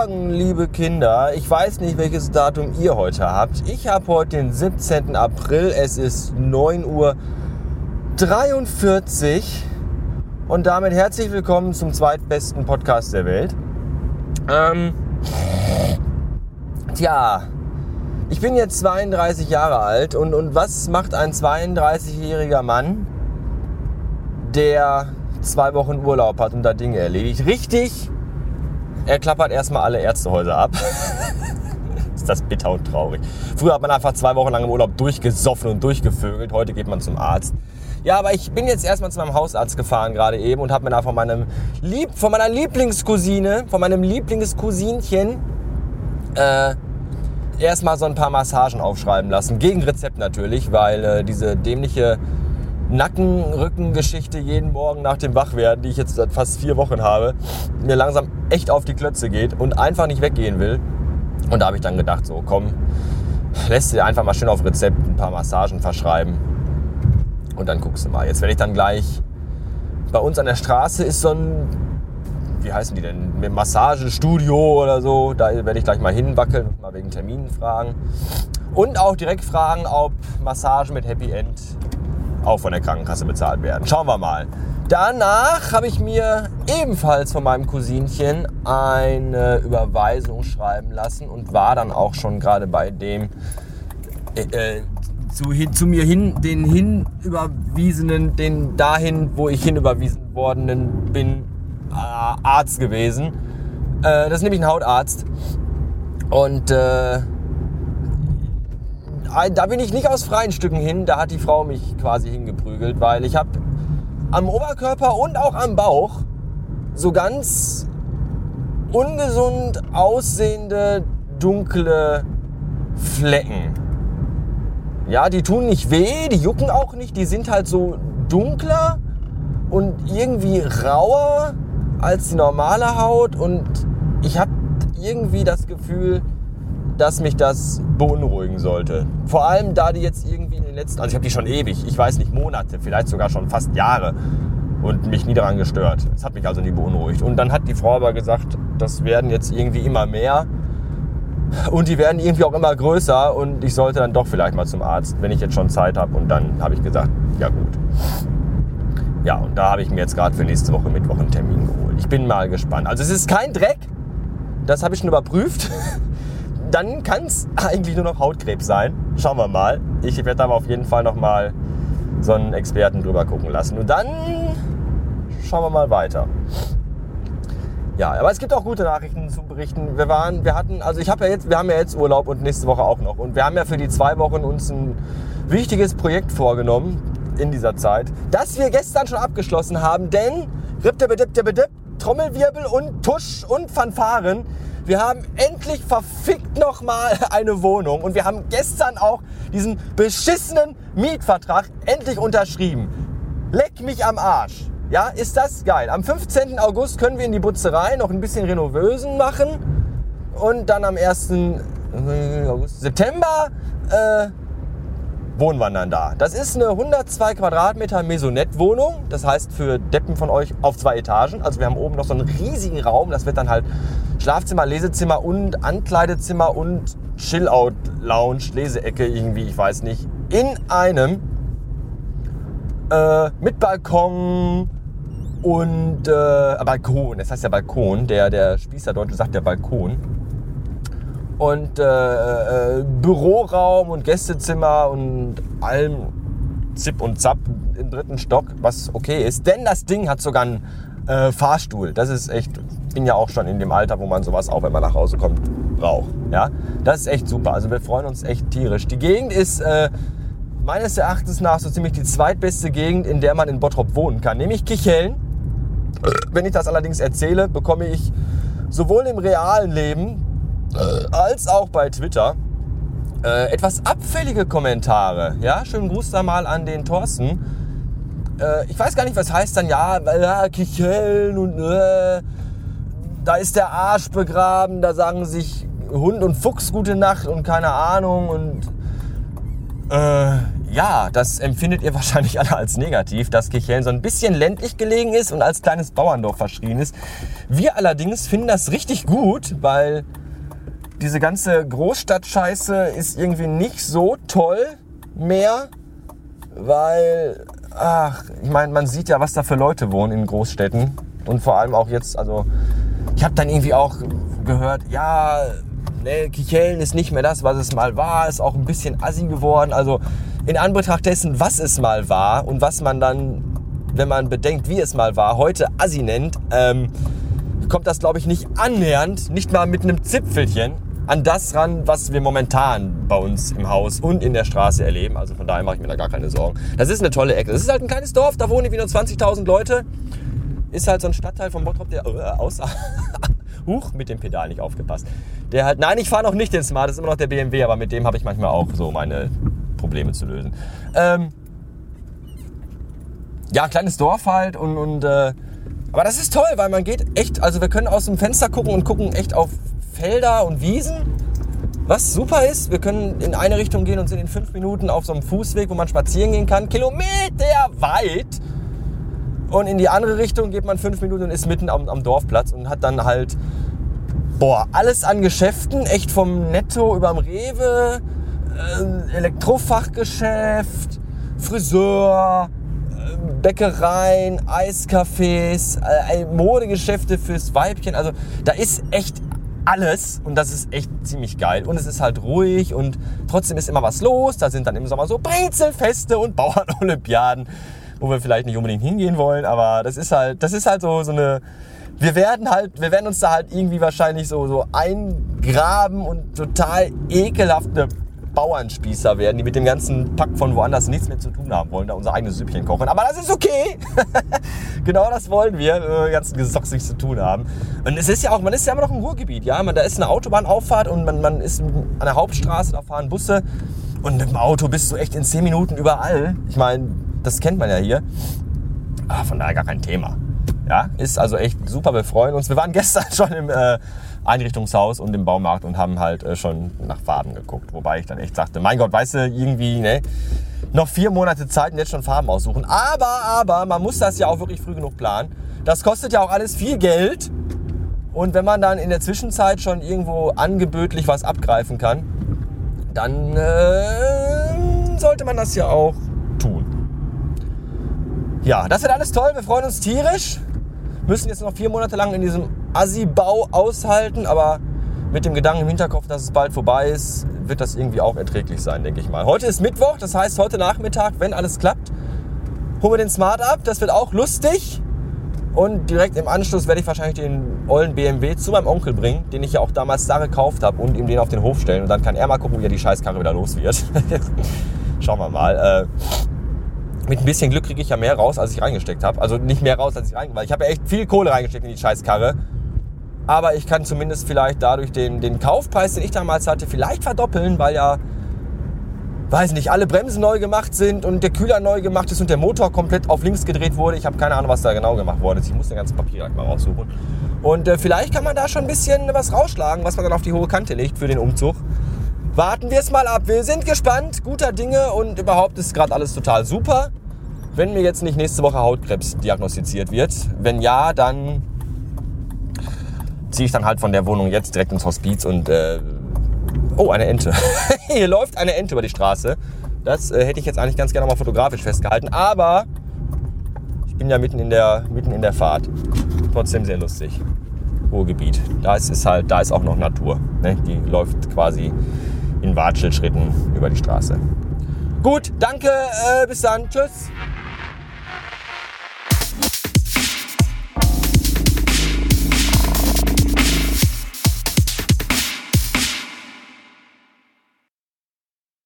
Morgen, liebe Kinder. Ich weiß nicht, welches Datum ihr heute habt. Ich habe heute den 17. April. Es ist 9 Uhr 43 und damit herzlich willkommen zum zweitbesten Podcast der Welt. Ähm, tja, ich bin jetzt 32 Jahre alt und, und was macht ein 32-jähriger Mann, der zwei Wochen Urlaub hat und da Dinge erledigt? Richtig, er klappert erstmal alle Ärztehäuser ab. ist das bitter und traurig. Früher hat man einfach zwei Wochen lang im Urlaub durchgesoffen und durchgevögelt. Heute geht man zum Arzt. Ja, aber ich bin jetzt erstmal zu meinem Hausarzt gefahren gerade eben und habe mir da von meinem Lieb, von meiner Lieblingscousine, von meinem Lieblingscousinchen äh, erstmal so ein paar Massagen aufschreiben lassen. Gegen Rezept natürlich, weil äh, diese dämliche Nacken-Rücken-Geschichte jeden Morgen nach dem Wachwerden, die ich jetzt seit fast vier Wochen habe, mir langsam echt auf die Klötze geht und einfach nicht weggehen will. Und da habe ich dann gedacht, so komm, lässt dir einfach mal schön auf Rezept ein paar Massagen verschreiben und dann guckst du mal. Jetzt werde ich dann gleich, bei uns an der Straße ist so ein, wie heißen die denn, Massagestudio oder so. Da werde ich gleich mal hinwackeln und mal wegen Terminen fragen. Und auch direkt fragen, ob Massagen mit Happy End auch von der Krankenkasse bezahlt werden. Schauen wir mal. Danach habe ich mir ebenfalls von meinem Cousinchen eine Überweisung schreiben lassen und war dann auch schon gerade bei dem äh, äh zu, zu mir hin, den hinüberwiesenen, den dahin, wo ich hinüberwiesen worden bin, äh, Arzt gewesen. Äh, das ist nämlich ein Hautarzt. Und äh, da bin ich nicht aus freien Stücken hin, da hat die Frau mich quasi hingeprügelt, weil ich habe am Oberkörper und auch am Bauch so ganz ungesund aussehende dunkle Flecken. Ja, die tun nicht weh, die jucken auch nicht, die sind halt so dunkler und irgendwie rauer als die normale Haut und ich habe irgendwie das Gefühl, dass mich das beunruhigen sollte. Vor allem, da die jetzt irgendwie in den letzten, also ich habe die schon ewig, ich weiß nicht, Monate, vielleicht sogar schon fast Jahre und mich nie daran gestört. Das hat mich also nie beunruhigt. Und dann hat die Frau aber gesagt, das werden jetzt irgendwie immer mehr und die werden irgendwie auch immer größer und ich sollte dann doch vielleicht mal zum Arzt, wenn ich jetzt schon Zeit habe. Und dann habe ich gesagt, ja gut. Ja, und da habe ich mir jetzt gerade für nächste Woche Mittwoch einen Termin geholt. Ich bin mal gespannt. Also es ist kein Dreck, das habe ich schon überprüft. Dann kann es eigentlich nur noch Hautkrebs sein. Schauen wir mal. Ich werde aber auf jeden Fall noch mal so einen Experten drüber gucken lassen. Und dann schauen wir mal weiter. Ja, aber es gibt auch gute Nachrichten zu berichten. Wir waren, wir hatten, also ich habe ja jetzt, wir haben ja jetzt Urlaub und nächste Woche auch noch. Und wir haben ja für die zwei Wochen uns ein wichtiges Projekt vorgenommen in dieser Zeit, das wir gestern schon abgeschlossen haben, denn Trommelwirbel und Tusch und Fanfaren. Wir haben endlich verfickt nochmal eine Wohnung und wir haben gestern auch diesen beschissenen Mietvertrag endlich unterschrieben. Leck mich am Arsch. Ja, ist das geil. Am 15. August können wir in die Butzerei noch ein bisschen Renovösen machen. Und dann am 1. Äh, September äh, dann da. Das ist eine 102 Quadratmeter Maisonette-Wohnung. Das heißt für Deppen von euch auf zwei Etagen. Also wir haben oben noch so einen riesigen Raum. Das wird dann halt Schlafzimmer, Lesezimmer und Ankleidezimmer und Chill-Out-Lounge, Leseecke irgendwie, ich weiß nicht. In einem äh, mit Balkon, und äh, Balkon, das heißt ja Balkon, der, der Spießerdeutsche sagt ja Balkon. Und äh, äh, Büroraum und Gästezimmer und allem Zip und Zap im dritten Stock, was okay ist. Denn das Ding hat sogar einen äh, Fahrstuhl. Das ist echt, ich bin ja auch schon in dem Alter, wo man sowas auch, wenn man nach Hause kommt, braucht. Ja? Das ist echt super. Also wir freuen uns echt tierisch. Die Gegend ist äh, meines Erachtens nach so ziemlich die zweitbeste Gegend, in der man in Bottrop wohnen kann, nämlich Kichellen. Wenn ich das allerdings erzähle, bekomme ich sowohl im realen Leben als auch bei Twitter äh, etwas abfällige Kommentare. Ja, schönen Gruß da mal an den Thorsten. Äh, ich weiß gar nicht, was heißt dann, ja, Kicheln und äh, da ist der Arsch begraben, da sagen sich Hund und Fuchs gute Nacht und keine Ahnung und äh, ja, das empfindet ihr wahrscheinlich alle als negativ, dass Kichellen so ein bisschen ländlich gelegen ist und als kleines Bauerndorf verschrien ist. Wir allerdings finden das richtig gut, weil diese ganze Großstadtscheiße ist irgendwie nicht so toll mehr, weil, ach, ich meine, man sieht ja, was da für Leute wohnen in Großstädten und vor allem auch jetzt, also ich habe dann irgendwie auch gehört, ja, ne, Kichellen ist nicht mehr das, was es mal war, ist auch ein bisschen assi geworden. Also in Anbetracht dessen, was es mal war und was man dann, wenn man bedenkt, wie es mal war, heute assi nennt, ähm, kommt das, glaube ich, nicht annähernd, nicht mal mit einem Zipfelchen an das ran, was wir momentan bei uns im Haus und in der Straße erleben. Also von daher mache ich mir da gar keine Sorgen. Das ist eine tolle Ecke. Das ist halt ein kleines Dorf, da wohnen wie nur 20.000 Leute. Ist halt so ein Stadtteil von Bottrop, der äh, aussah. Huch, mit dem Pedal nicht aufgepasst. Der halt, nein, ich fahre noch nicht den Smart, das ist immer noch der BMW, aber mit dem habe ich manchmal auch so meine Probleme zu lösen. Ähm, ja, kleines Dorf halt und, und äh, aber das ist toll, weil man geht echt, also wir können aus dem Fenster gucken und gucken echt auf Felder und Wiesen. Was super ist, wir können in eine Richtung gehen und sind in fünf Minuten auf so einem Fußweg, wo man spazieren gehen kann, Kilometer weit. Und in die andere Richtung geht man fünf Minuten und ist mitten am, am Dorfplatz und hat dann halt, boah, alles an Geschäften, echt vom Netto überm Rewe, äh, Elektrofachgeschäft, Friseur, äh, Bäckereien, Eiscafés, äh, Modegeschäfte fürs Weibchen. Also da ist echt alles und das ist echt ziemlich geil. Und es ist halt ruhig und trotzdem ist immer was los. Da sind dann im Sommer so Brezelfeste und Bauernolympiaden, wo wir vielleicht nicht unbedingt hingehen wollen, aber das ist halt, das ist halt so, so eine. Wir werden halt, wir werden uns da halt irgendwie wahrscheinlich so, so eingraben und total ekelhafte Bauernspießer werden, die mit dem ganzen Pack von woanders nichts mehr zu tun haben wollen, da unser eigenes Süppchen kochen. Aber das ist okay. genau das wollen wir, wir ganzen Gesocks zu tun haben. Und es ist ja auch, man ist ja immer noch im Ruhrgebiet, ja. Man, da ist eine Autobahnauffahrt und man, man ist an der Hauptstraße, da fahren Busse. Und mit dem Auto bist du echt in 10 Minuten überall. Ich meine, das kennt man ja hier. Ah, von daher gar kein Thema. Ja, ist also echt super. Wir freuen uns. Wir waren gestern schon im äh, Einrichtungshaus und im Baumarkt und haben halt äh, schon nach Farben geguckt. Wobei ich dann echt sagte, mein Gott, weißt du, irgendwie, ne? Noch vier Monate Zeit und jetzt schon Farben aussuchen. Aber, aber, man muss das ja auch wirklich früh genug planen. Das kostet ja auch alles viel Geld. Und wenn man dann in der Zwischenzeit schon irgendwo angebötlich was abgreifen kann, dann äh, sollte man das ja auch tun. Ja, das wird alles toll. Wir freuen uns tierisch. Müssen jetzt noch vier Monate lang in diesem Assi-Bau aushalten, aber mit dem Gedanken im Hinterkopf, dass es bald vorbei ist, wird das irgendwie auch erträglich sein, denke ich mal. Heute ist Mittwoch, das heißt heute Nachmittag, wenn alles klappt, holen wir den Smart ab. Das wird auch lustig. Und direkt im Anschluss werde ich wahrscheinlich den ollen BMW zu meinem Onkel bringen, den ich ja auch damals da gekauft habe und ihm den auf den Hof stellen. Und dann kann er mal gucken, wie er die Scheißkarre wieder los wird. Schauen wir mal. Äh, mit ein bisschen Glück kriege ich ja mehr raus, als ich reingesteckt habe. Also nicht mehr raus, als ich reingesteckt habe. Ich habe ja echt viel Kohle reingesteckt in die Scheißkarre. Aber ich kann zumindest vielleicht dadurch den, den Kaufpreis, den ich damals hatte, vielleicht verdoppeln, weil ja, weiß nicht, alle Bremsen neu gemacht sind und der Kühler neu gemacht ist und der Motor komplett auf links gedreht wurde. Ich habe keine Ahnung, was da genau gemacht worden ist. Ich muss den ganzen Papier mal raussuchen. Und äh, vielleicht kann man da schon ein bisschen was rausschlagen, was man dann auf die hohe Kante legt für den Umzug. Warten wir es mal ab. Wir sind gespannt, guter Dinge und überhaupt ist gerade alles total super. Wenn mir jetzt nicht nächste Woche Hautkrebs diagnostiziert wird, wenn ja, dann ziehe ich dann halt von der Wohnung jetzt direkt ins Hospiz und äh, oh, eine Ente. Hier läuft eine Ente über die Straße. Das äh, hätte ich jetzt eigentlich ganz gerne mal fotografisch festgehalten, aber ich bin ja mitten in der, mitten in der Fahrt. Trotzdem sehr lustig. Ruhrgebiet. Da ist, ist halt, da ist auch noch Natur. Ne? Die läuft quasi in Watschelschritten über die Straße. Gut, danke, äh, bis dann. Tschüss.